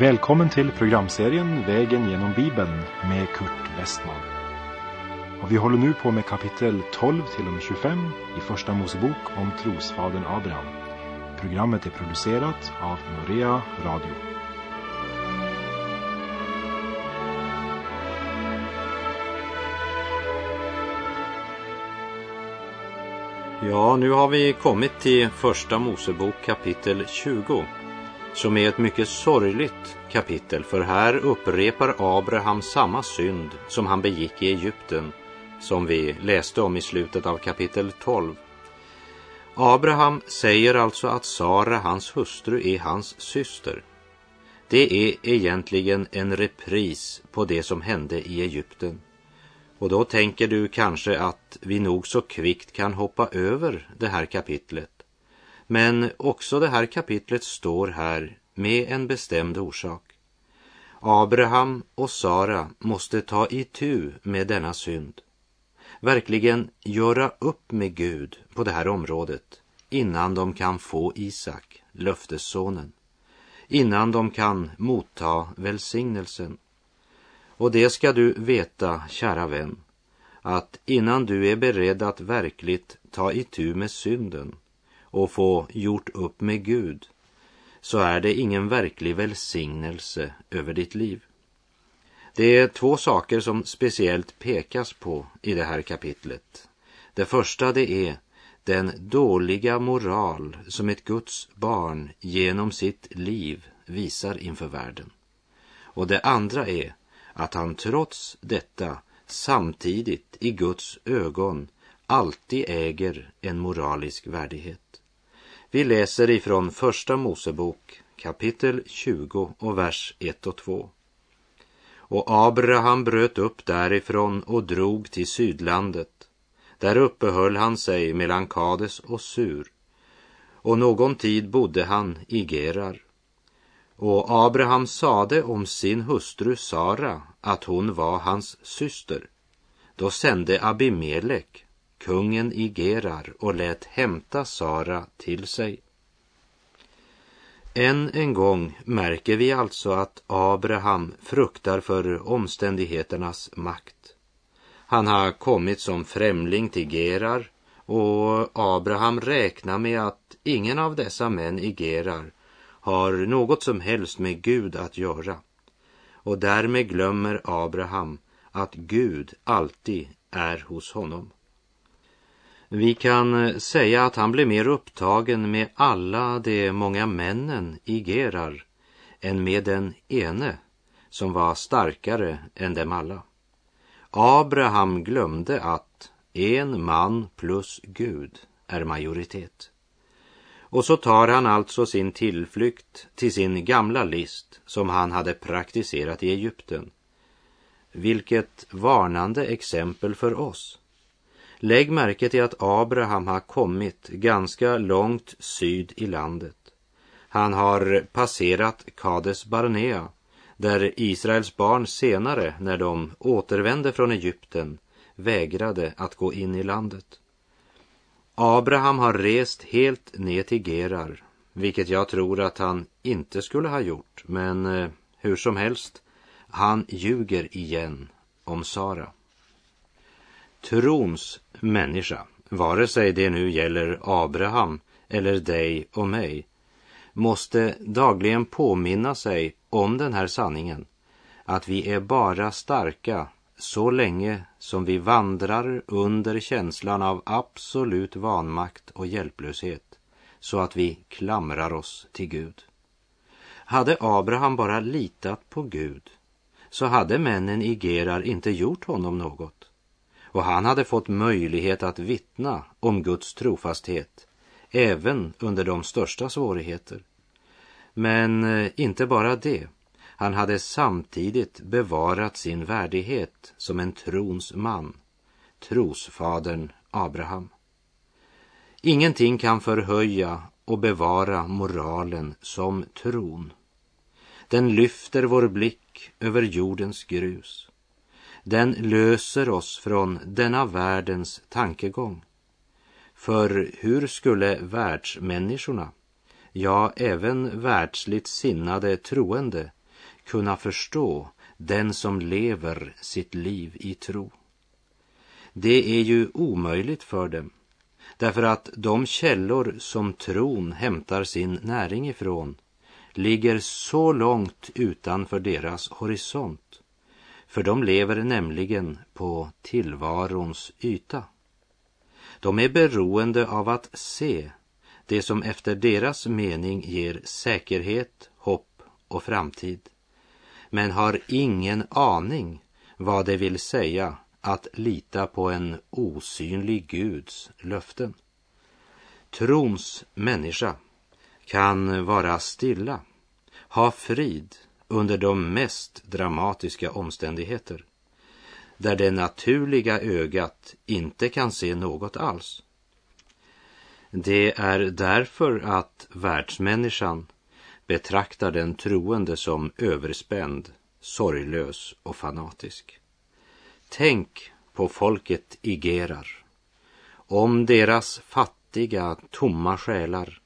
Välkommen till programserien Vägen genom Bibeln med Kurt Westman. Och vi håller nu på med kapitel 12 till och med 25 i Första Mosebok om trosfadern Abraham. Programmet är producerat av Norea Radio. Ja, nu har vi kommit till Första Mosebok kapitel 20 som är ett mycket sorgligt kapitel för här upprepar Abraham samma synd som han begick i Egypten som vi läste om i slutet av kapitel 12. Abraham säger alltså att Sara, hans hustru, är hans syster. Det är egentligen en repris på det som hände i Egypten. Och då tänker du kanske att vi nog så kvickt kan hoppa över det här kapitlet. Men också det här kapitlet står här med en bestämd orsak. Abraham och Sara måste ta itu med denna synd. Verkligen göra upp med Gud på det här området innan de kan få Isak, löftessonen. Innan de kan motta välsignelsen. Och det ska du veta, kära vän, att innan du är beredd att verkligt ta itu med synden och få gjort upp med Gud så är det ingen verklig välsignelse över ditt liv. Det är två saker som speciellt pekas på i det här kapitlet. Det första det är den dåliga moral som ett Guds barn genom sitt liv visar inför världen. Och det andra är att han trots detta samtidigt i Guds ögon alltid äger en moralisk värdighet. Vi läser ifrån Första Mosebok kapitel 20 och vers 1 och 2. Och Abraham bröt upp därifrån och drog till sydlandet. Där uppehöll han sig mellan Kades och Sur. Och någon tid bodde han i Gerar. Och Abraham sade om sin hustru Sara att hon var hans syster. Då sände Abimelek, kungen i Gerar, och lät hämta Sara till sig. Än en gång märker vi alltså att Abraham fruktar för omständigheternas makt. Han har kommit som främling till Gerar och Abraham räknar med att ingen av dessa män i Gerar har något som helst med Gud att göra. Och därmed glömmer Abraham att Gud alltid är hos honom. Vi kan eh, säga att han blev mer upptagen med alla de många männen i Gerar än med den ene som var starkare än dem alla. Abraham glömde att en man plus Gud är majoritet. Och så tar han alltså sin tillflykt till sin gamla list som han hade praktiserat i Egypten. Vilket varnande exempel för oss. Lägg märke till att Abraham har kommit ganska långt syd i landet. Han har passerat Kades Barnea, där Israels barn senare, när de återvände från Egypten, vägrade att gå in i landet. Abraham har rest helt ner till Gerar, vilket jag tror att han inte skulle ha gjort, men eh, hur som helst, han ljuger igen om Sara. Trons människa, vare sig det nu gäller Abraham eller dig och mig, måste dagligen påminna sig om den här sanningen, att vi är bara starka så länge som vi vandrar under känslan av absolut vanmakt och hjälplöshet, så att vi klamrar oss till Gud. Hade Abraham bara litat på Gud, så hade männen i Gerar inte gjort honom något och han hade fått möjlighet att vittna om Guds trofasthet även under de största svårigheter. Men eh, inte bara det. Han hade samtidigt bevarat sin värdighet som en trons man, trosfadern Abraham. Ingenting kan förhöja och bevara moralen som tron. Den lyfter vår blick över jordens grus. Den löser oss från denna världens tankegång. För hur skulle världsmänniskorna, ja, även världsligt sinnade troende, kunna förstå den som lever sitt liv i tro. Det är ju omöjligt för dem, därför att de källor som tron hämtar sin näring ifrån ligger så långt utanför deras horisont, för de lever nämligen på tillvarons yta. De är beroende av att se det som efter deras mening ger säkerhet, hopp och framtid, men har ingen aning vad det vill säga att lita på en osynlig Guds löften. Trons människa kan vara stilla, ha frid under de mest dramatiska omständigheter, där det naturliga ögat inte kan se något alls. Det är därför att världsmänniskan betraktar den troende som överspänd, sorglös och fanatisk. Tänk på folket i Gerar. Om deras fattiga, tomma själar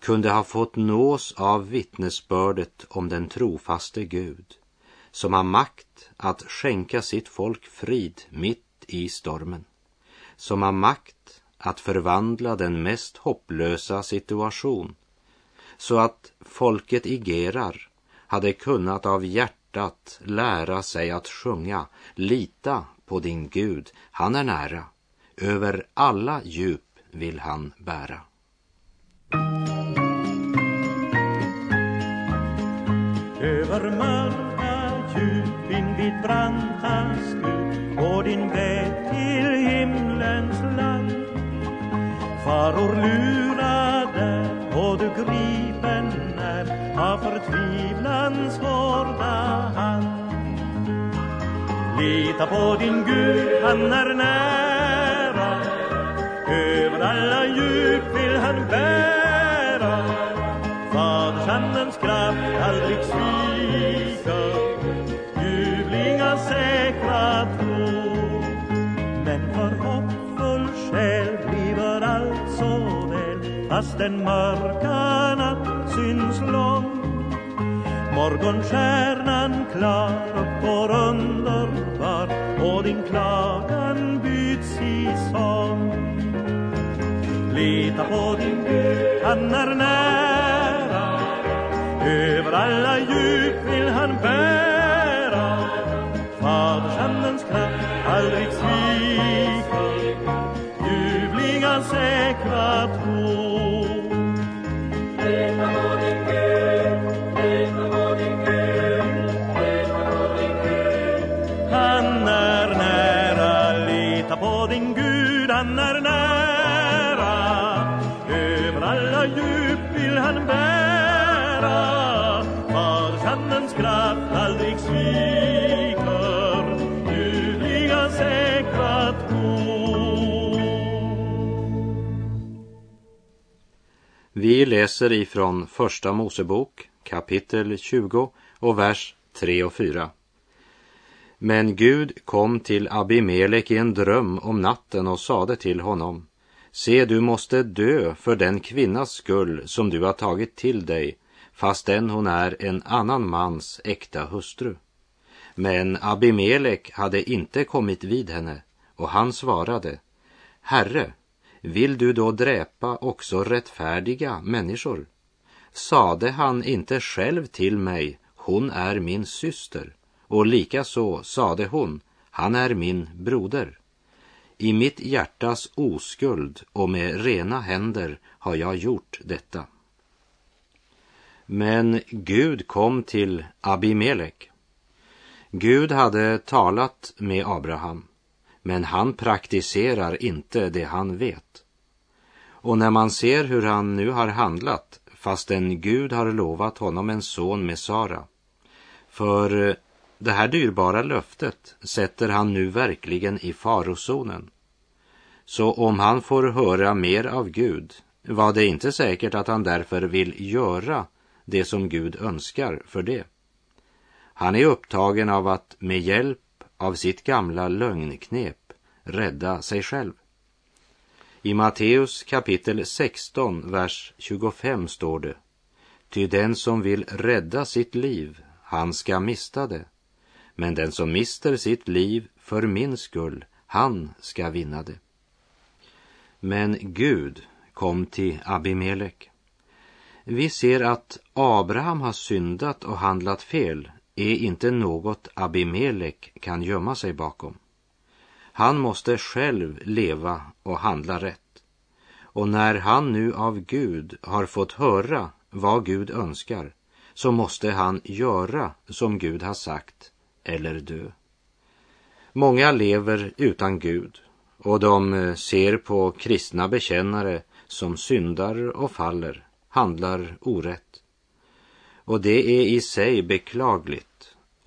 kunde ha fått nås av vittnesbördet om den trofaste Gud som har makt att skänka sitt folk frid mitt i stormen, som har makt att förvandla den mest hopplösa situation så att folket i Gerar hade kunnat av hjärtat lära sig att sjunga Lita på din Gud, han är nära, över alla djup vill han bära. Över mörka djup invid branta stup går din väg till himlens land. Faror lurade och du gripen är av förtvivlans hårda hand. Lita på din Gud, han är nära. Över alla djup vill han bära. Fadersandens kraft aldrig sviker. Den mörka natt syns lång. Morgonstjärnan klar uppgår underbar och din klagan byts i sång. Lita på din Gud, han är nära. Över alla djup vill han bära. Fadersandens kraft aldrig sviker. Ljuvliga säkra tro. Vi läser ifrån Första Mosebok kapitel 20 och vers 3 och 4. Men Gud kom till Abimelek i en dröm om natten och sade till honom Se, du måste dö för den kvinnas skull som du har tagit till dig, fastän hon är en annan mans äkta hustru. Men Abimelek hade inte kommit vid henne, och han svarade, Herre, vill du då dräpa också rättfärdiga människor? Sade han inte själv till mig, hon är min syster, och likaså sade hon, han är min broder. I mitt hjärtas oskuld och med rena händer har jag gjort detta. Men Gud kom till Abimelek. Gud hade talat med Abraham, men han praktiserar inte det han vet. Och när man ser hur han nu har handlat, fastän Gud har lovat honom en son med Sara, för eh, det här dyrbara löftet sätter han nu verkligen i farozonen. Så om han får höra mer av Gud var det inte säkert att han därför vill göra det som Gud önskar för det. Han är upptagen av att med hjälp av sitt gamla lögnknep rädda sig själv. I Matteus kapitel 16, vers 25 står det Ty den som vill rädda sitt liv, han ska mista det. Men den som mister sitt liv för min skull, han ska vinna det. Men Gud kom till Abimelek. Vi ser att Abraham har syndat och handlat fel är inte något Abimelek kan gömma sig bakom. Han måste själv leva och handla rätt. Och när han nu av Gud har fått höra vad Gud önskar så måste han göra som Gud har sagt eller dö. Många lever utan Gud och de eh, ser på kristna bekännare som syndar och faller, handlar orätt. Och det är i sig beklagligt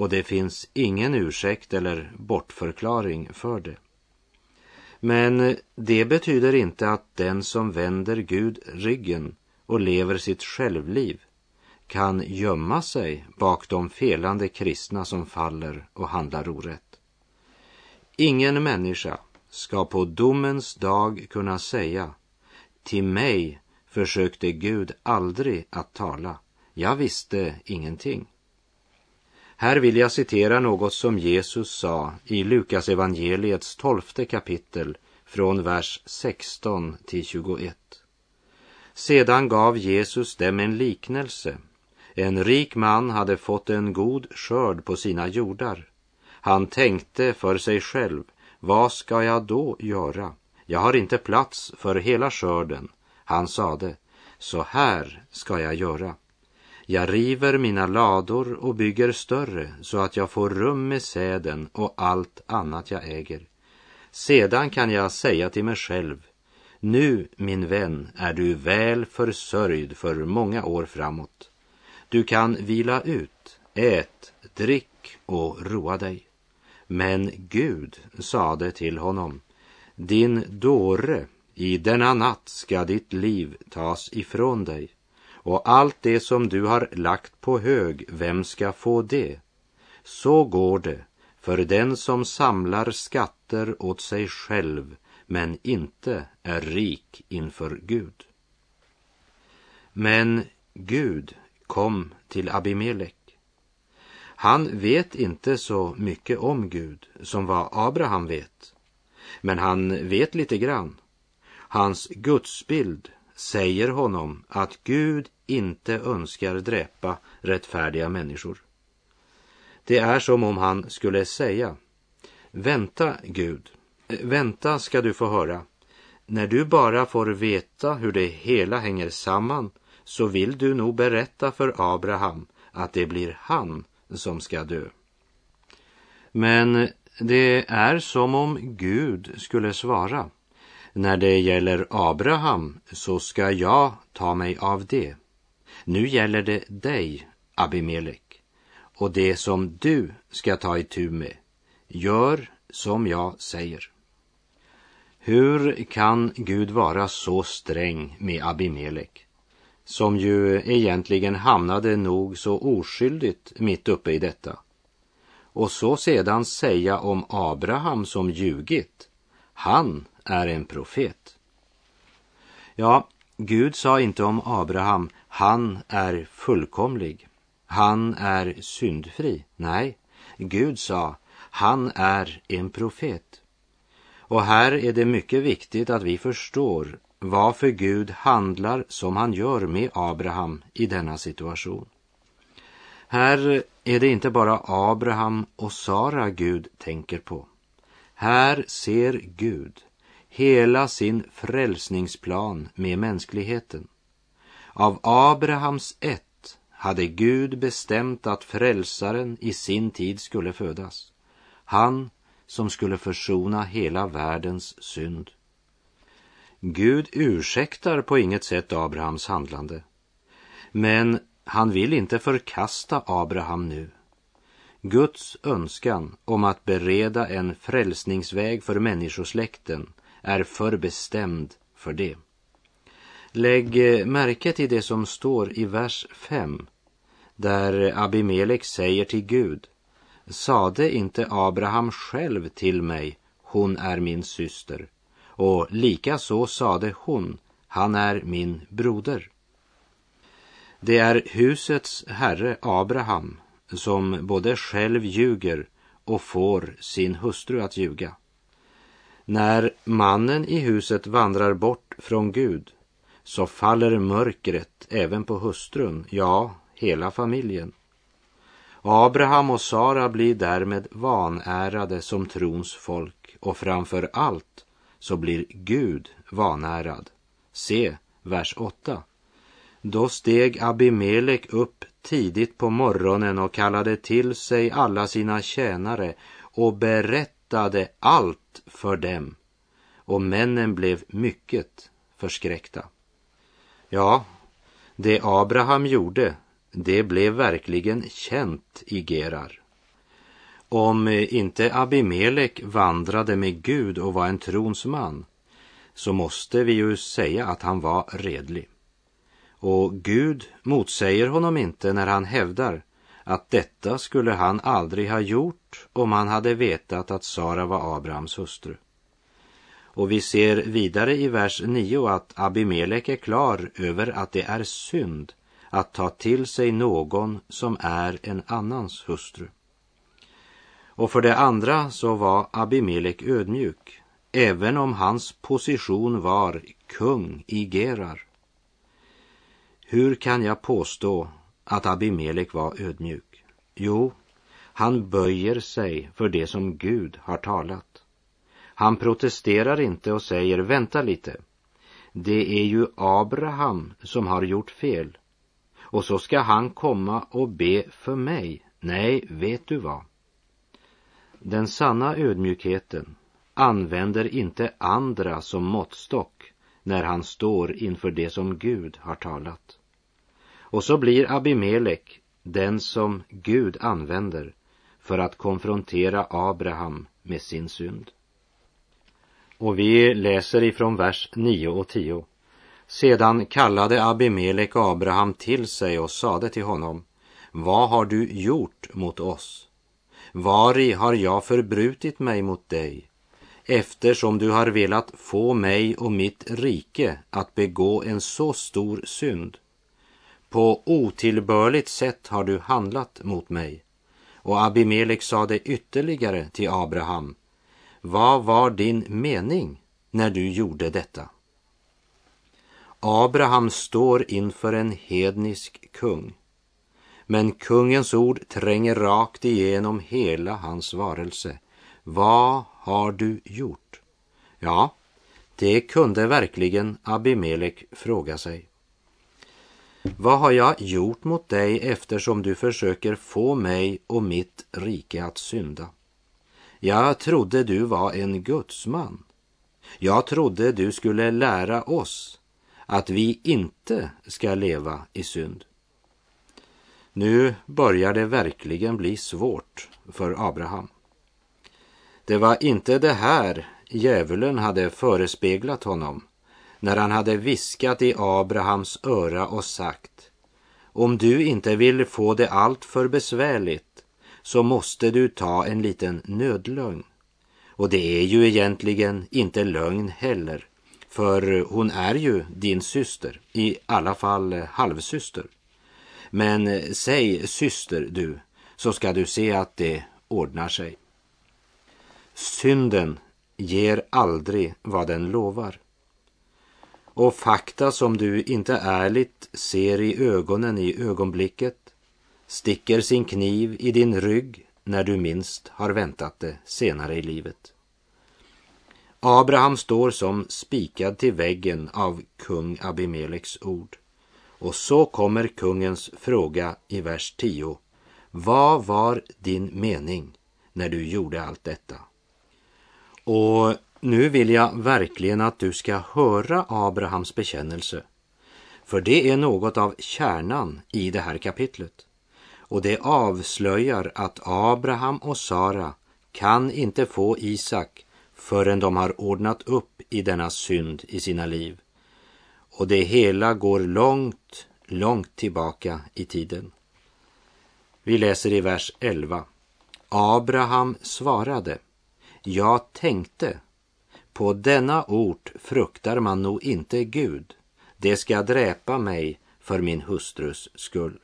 och det finns ingen ursäkt eller bortförklaring för det. Men det betyder inte att den som vänder Gud ryggen och lever sitt självliv kan gömma sig bak de felande kristna som faller och handlar orätt. Ingen människa ska på domens dag kunna säga till mig försökte Gud aldrig att tala. Jag visste ingenting. Här vill jag citera något som Jesus sa i Lukas evangeliets tolfte kapitel från vers 16 till 21. Sedan gav Jesus dem en liknelse. En rik man hade fått en god skörd på sina jordar. Han tänkte för sig själv, vad ska jag då göra? Jag har inte plats för hela skörden. Han sade, så här ska jag göra. Jag river mina lador och bygger större så att jag får rum med säden och allt annat jag äger. Sedan kan jag säga till mig själv, nu min vän är du väl försörjd för många år framåt. Du kan vila ut, ät, drick och roa dig. Men Gud sade till honom, din dåre, i denna natt ska ditt liv tas ifrån dig och allt det som du har lagt på hög, vem ska få det? Så går det för den som samlar skatter åt sig själv men inte är rik inför Gud. Men Gud kom till Abimelek. Han vet inte så mycket om Gud som vad Abraham vet. Men han vet lite grann. Hans gudsbild säger honom att Gud inte önskar dräpa rättfärdiga människor. Det är som om han skulle säga Vänta, Gud, eh, vänta ska du få höra. När du bara får veta hur det hela hänger samman så vill du nog berätta för Abraham att det blir han som ska dö. Men det är som om Gud skulle svara. När det gäller Abraham så ska jag ta mig av det. Nu gäller det dig, Abimelek, och det som du ska ta itu med. Gör som jag säger. Hur kan Gud vara så sträng med Abimelek? som ju egentligen hamnade nog så oskyldigt mitt uppe i detta. Och så sedan säga om Abraham som ljugit, han är en profet. Ja, Gud sa inte om Abraham, han är fullkomlig, han är syndfri. Nej, Gud sa, han är en profet. Och här är det mycket viktigt att vi förstår varför Gud handlar som han gör med Abraham i denna situation. Här är det inte bara Abraham och Sara Gud tänker på. Här ser Gud hela sin frälsningsplan med mänskligheten. Av Abrahams ett hade Gud bestämt att frälsaren i sin tid skulle födas. Han som skulle försona hela världens synd. Gud ursäktar på inget sätt Abrahams handlande. Men han vill inte förkasta Abraham nu. Guds önskan om att bereda en frälsningsväg för människosläkten är för bestämd för det. Lägg eh, märke till det som står i vers 5 där Abimelek säger till Gud Sade inte Abraham själv till mig, hon är min syster och likaså sade hon, han är min broder. Det är husets herre Abraham som både själv ljuger och får sin hustru att ljuga. När mannen i huset vandrar bort från Gud så faller mörkret även på hustrun, ja, hela familjen. Abraham och Sara blir därmed vanärade som trons folk och framför allt så blir Gud vanärad. Se vers 8. Då steg Abimelek upp tidigt på morgonen och kallade till sig alla sina tjänare och berättade allt för dem. Och männen blev mycket förskräckta. Ja, det Abraham gjorde, det blev verkligen känt i Gerar. Om inte Abimelek vandrade med Gud och var en trons man, så måste vi ju säga att han var redlig. Och Gud motsäger honom inte när han hävdar att detta skulle han aldrig ha gjort om han hade vetat att Sara var Abrahams hustru. Och vi ser vidare i vers 9 att Abimelek är klar över att det är synd att ta till sig någon som är en annans hustru. Och för det andra så var Abimelek ödmjuk, även om hans position var kung i Gerar. Hur kan jag påstå att Abimelek var ödmjuk? Jo, han böjer sig för det som Gud har talat. Han protesterar inte och säger vänta lite. Det är ju Abraham som har gjort fel. Och så ska han komma och be för mig. Nej, vet du vad? Den sanna ödmjukheten använder inte andra som måttstock när han står inför det som Gud har talat. Och så blir Abimelek den som Gud använder för att konfrontera Abraham med sin synd. Och vi läser ifrån vers 9 och 10. Sedan kallade Abimelek Abraham till sig och sade till honom, vad har du gjort mot oss? Vari har jag förbrutit mig mot dig, eftersom du har velat få mig och mitt rike att begå en så stor synd? På otillbörligt sätt har du handlat mot mig. Och Abimelek sade ytterligare till Abraham, vad var din mening när du gjorde detta? Abraham står inför en hednisk kung. Men kungens ord tränger rakt igenom hela hans varelse. Vad har du gjort? Ja, det kunde verkligen Abimelek fråga sig. Vad har jag gjort mot dig eftersom du försöker få mig och mitt rike att synda? Jag trodde du var en gudsman. Jag trodde du skulle lära oss att vi inte ska leva i synd. Nu börjar det verkligen bli svårt för Abraham. Det var inte det här djävulen hade förespeglat honom när han hade viskat i Abrahams öra och sagt Om du inte vill få det allt för besvärligt så måste du ta en liten nödlögn. Och det är ju egentligen inte lögn heller, för hon är ju din syster, i alla fall halvsyster. Men säg syster du, så ska du se att det ordnar sig. Synden ger aldrig vad den lovar. Och fakta som du inte ärligt ser i ögonen i ögonblicket sticker sin kniv i din rygg när du minst har väntat det senare i livet. Abraham står som spikad till väggen av kung Abimeleks ord. Och så kommer kungens fråga i vers 10. Vad var din mening när du gjorde allt detta? Och nu vill jag verkligen att du ska höra Abrahams bekännelse. För det är något av kärnan i det här kapitlet. Och det avslöjar att Abraham och Sara kan inte få Isak förrän de har ordnat upp i denna synd i sina liv. Och det hela går långt, långt tillbaka i tiden. Vi läser i vers 11. Abraham svarade, jag tänkte, på denna ort fruktar man nog inte Gud, det ska dräpa mig för min hustrus skull.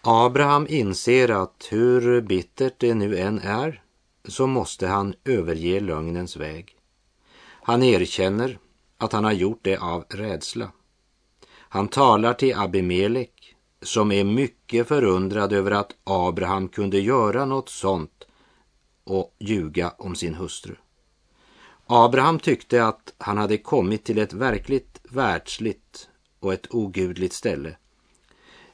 Abraham inser att hur bittert det nu än är så måste han överge lögnens väg. Han erkänner att han har gjort det av rädsla. Han talar till Abimelek som är mycket förundrad över att Abraham kunde göra något sånt och ljuga om sin hustru. Abraham tyckte att han hade kommit till ett verkligt världsligt och ett ogudligt ställe.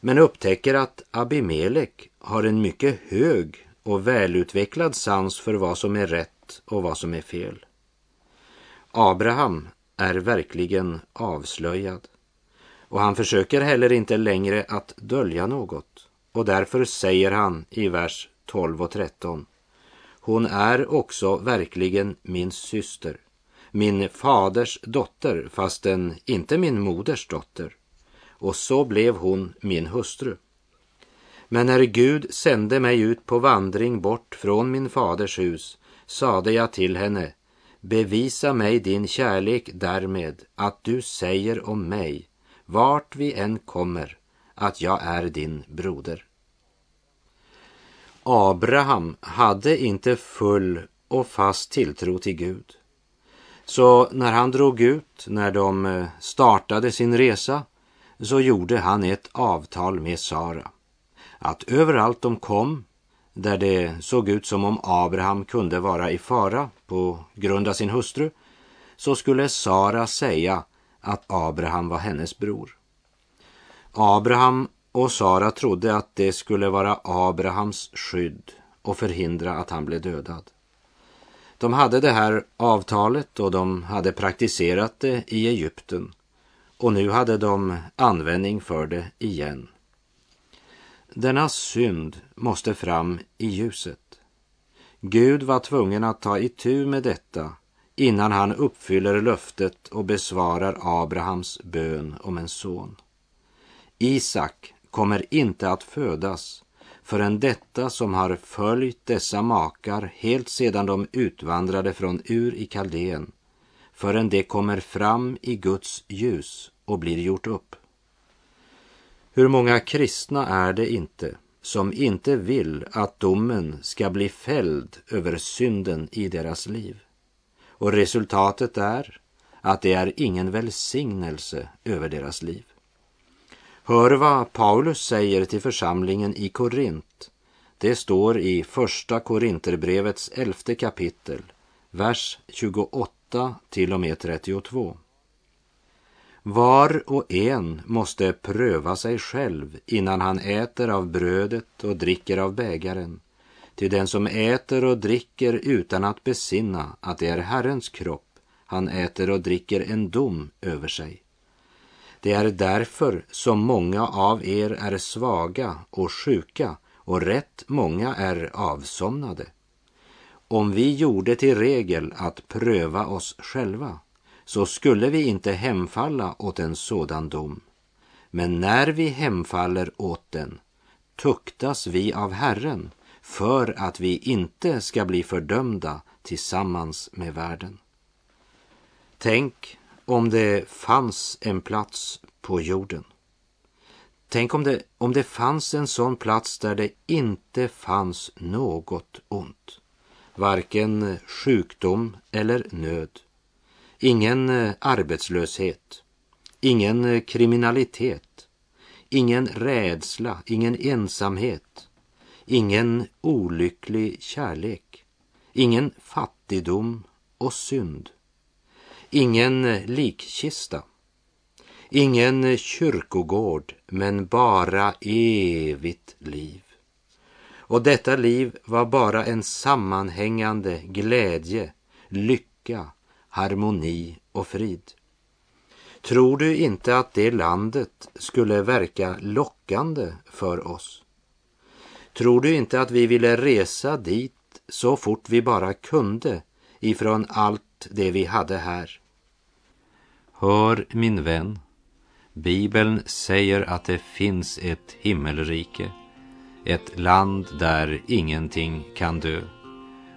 Men upptäcker att Abimelek har en mycket hög och välutvecklad sans för vad som är rätt och vad som är fel. Abraham är verkligen avslöjad och han försöker heller inte längre att dölja något och därför säger han i vers 12 och 13 hon är också verkligen min syster, min faders dotter fastän inte min moders dotter och så blev hon min hustru. Men när Gud sände mig ut på vandring bort från min faders hus sade jag till henne, bevisa mig din kärlek därmed att du säger om mig, vart vi än kommer, att jag är din broder. Abraham hade inte full och fast tilltro till Gud. Så när han drog ut, när de eh, startade sin resa, så gjorde han ett avtal med Sara. Att överallt de kom, där det såg ut som om Abraham kunde vara i fara på grund av sin hustru, så skulle Sara säga att Abraham var hennes bror. Abraham och Sara trodde att det skulle vara Abrahams skydd och förhindra att han blev dödad. De hade det här avtalet och de hade praktiserat det i Egypten och nu hade de användning för det igen. Denna synd måste fram i ljuset. Gud var tvungen att ta itu med detta innan han uppfyller löftet och besvarar Abrahams bön om en son. Isak kommer inte att födas förrän detta som har följt dessa makar helt sedan de utvandrade från Ur i Kaldeen, förrän det kommer fram i Guds ljus och blir gjort upp. Hur många kristna är det inte som inte vill att domen ska bli fälld över synden i deras liv? Och resultatet är att det är ingen välsignelse över deras liv. Hör vad Paulus säger till församlingen i Korint. Det står i Första Korinterbrevets elfte kapitel, vers 28 till och med 32. Var och en måste pröva sig själv innan han äter av brödet och dricker av bägaren. Till den som äter och dricker utan att besinna att det är Herrens kropp, han äter och dricker en dom över sig. Det är därför som många av er är svaga och sjuka och rätt många är avsomnade. Om vi gjorde till regel att pröva oss själva så skulle vi inte hemfalla åt en sådan dom. Men när vi hemfaller åt den tuktas vi av Herren för att vi inte ska bli fördömda tillsammans med världen. Tänk om det fanns en plats på jorden. Tänk om det, om det fanns en sån plats där det inte fanns något ont. Varken sjukdom eller nöd. Ingen eh, arbetslöshet. Ingen eh, kriminalitet. Ingen rädsla, ingen ensamhet. Ingen olycklig kärlek. Ingen fattigdom och synd Ingen likkista, ingen kyrkogård, men bara evigt liv. Och detta liv var bara en sammanhängande glädje, lycka, harmoni och frid. Tror du inte att det landet skulle verka lockande för oss? Tror du inte att vi ville resa dit så fort vi bara kunde ifrån allt det vi hade här. Hör min vän, Bibeln säger att det finns ett himmelrike, ett land där ingenting kan dö.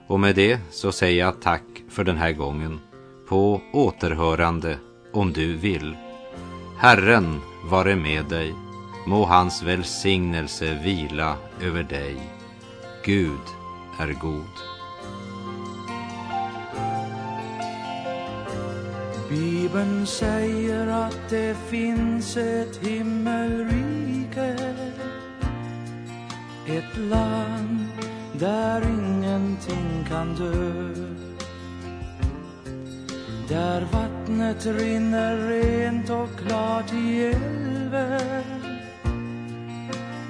Och med det så säger jag tack för den här gången, på återhörande om du vill. Herren vare med dig. Må hans välsignelse vila över dig. Gud är god. Bibeln säger att det finns ett himmelrike. Ett land där ingenting kan dö. Där vattnet rinner rent och klart i älven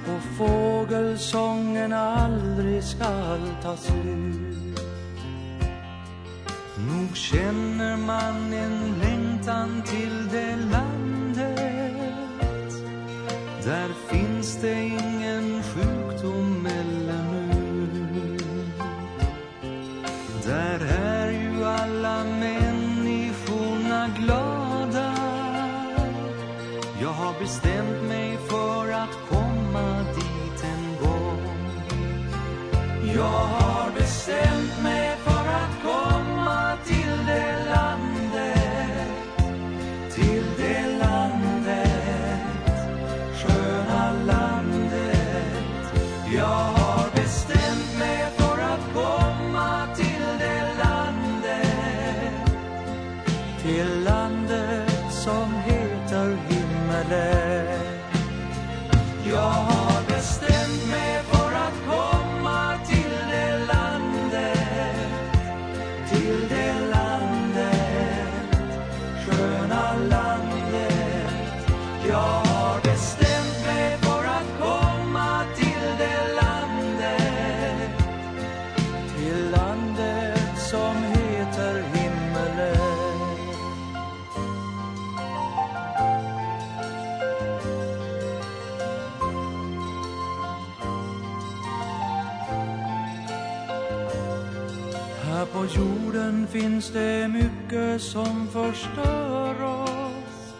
och fågelsången aldrig skall ta slut. Nog känner man en längtan till det landet. Där finns det ingen sjukdom eller nöd. Där är ju alla människorna glada. Jag har bestämt mig för att komma dit en gång. Jag jorden finns det mycket som förstör oss.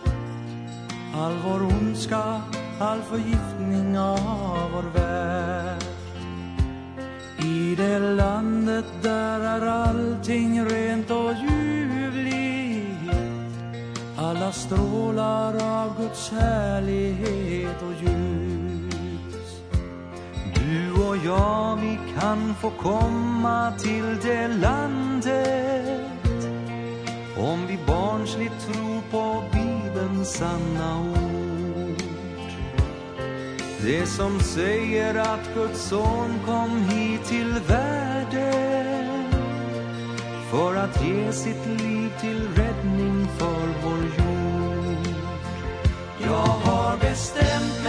All vår ondska, all förgiftning av vår värld. I det landet där är allting rent och ljuvligt. Alla strålar av Guds härlighet och ljus jag, vi kan få komma till det landet om vi barnsligt tror på Bibelns sanna ord. Det som säger att Guds son kom hit till världen för att ge sitt liv till räddning för vår jord. Jag har bestämt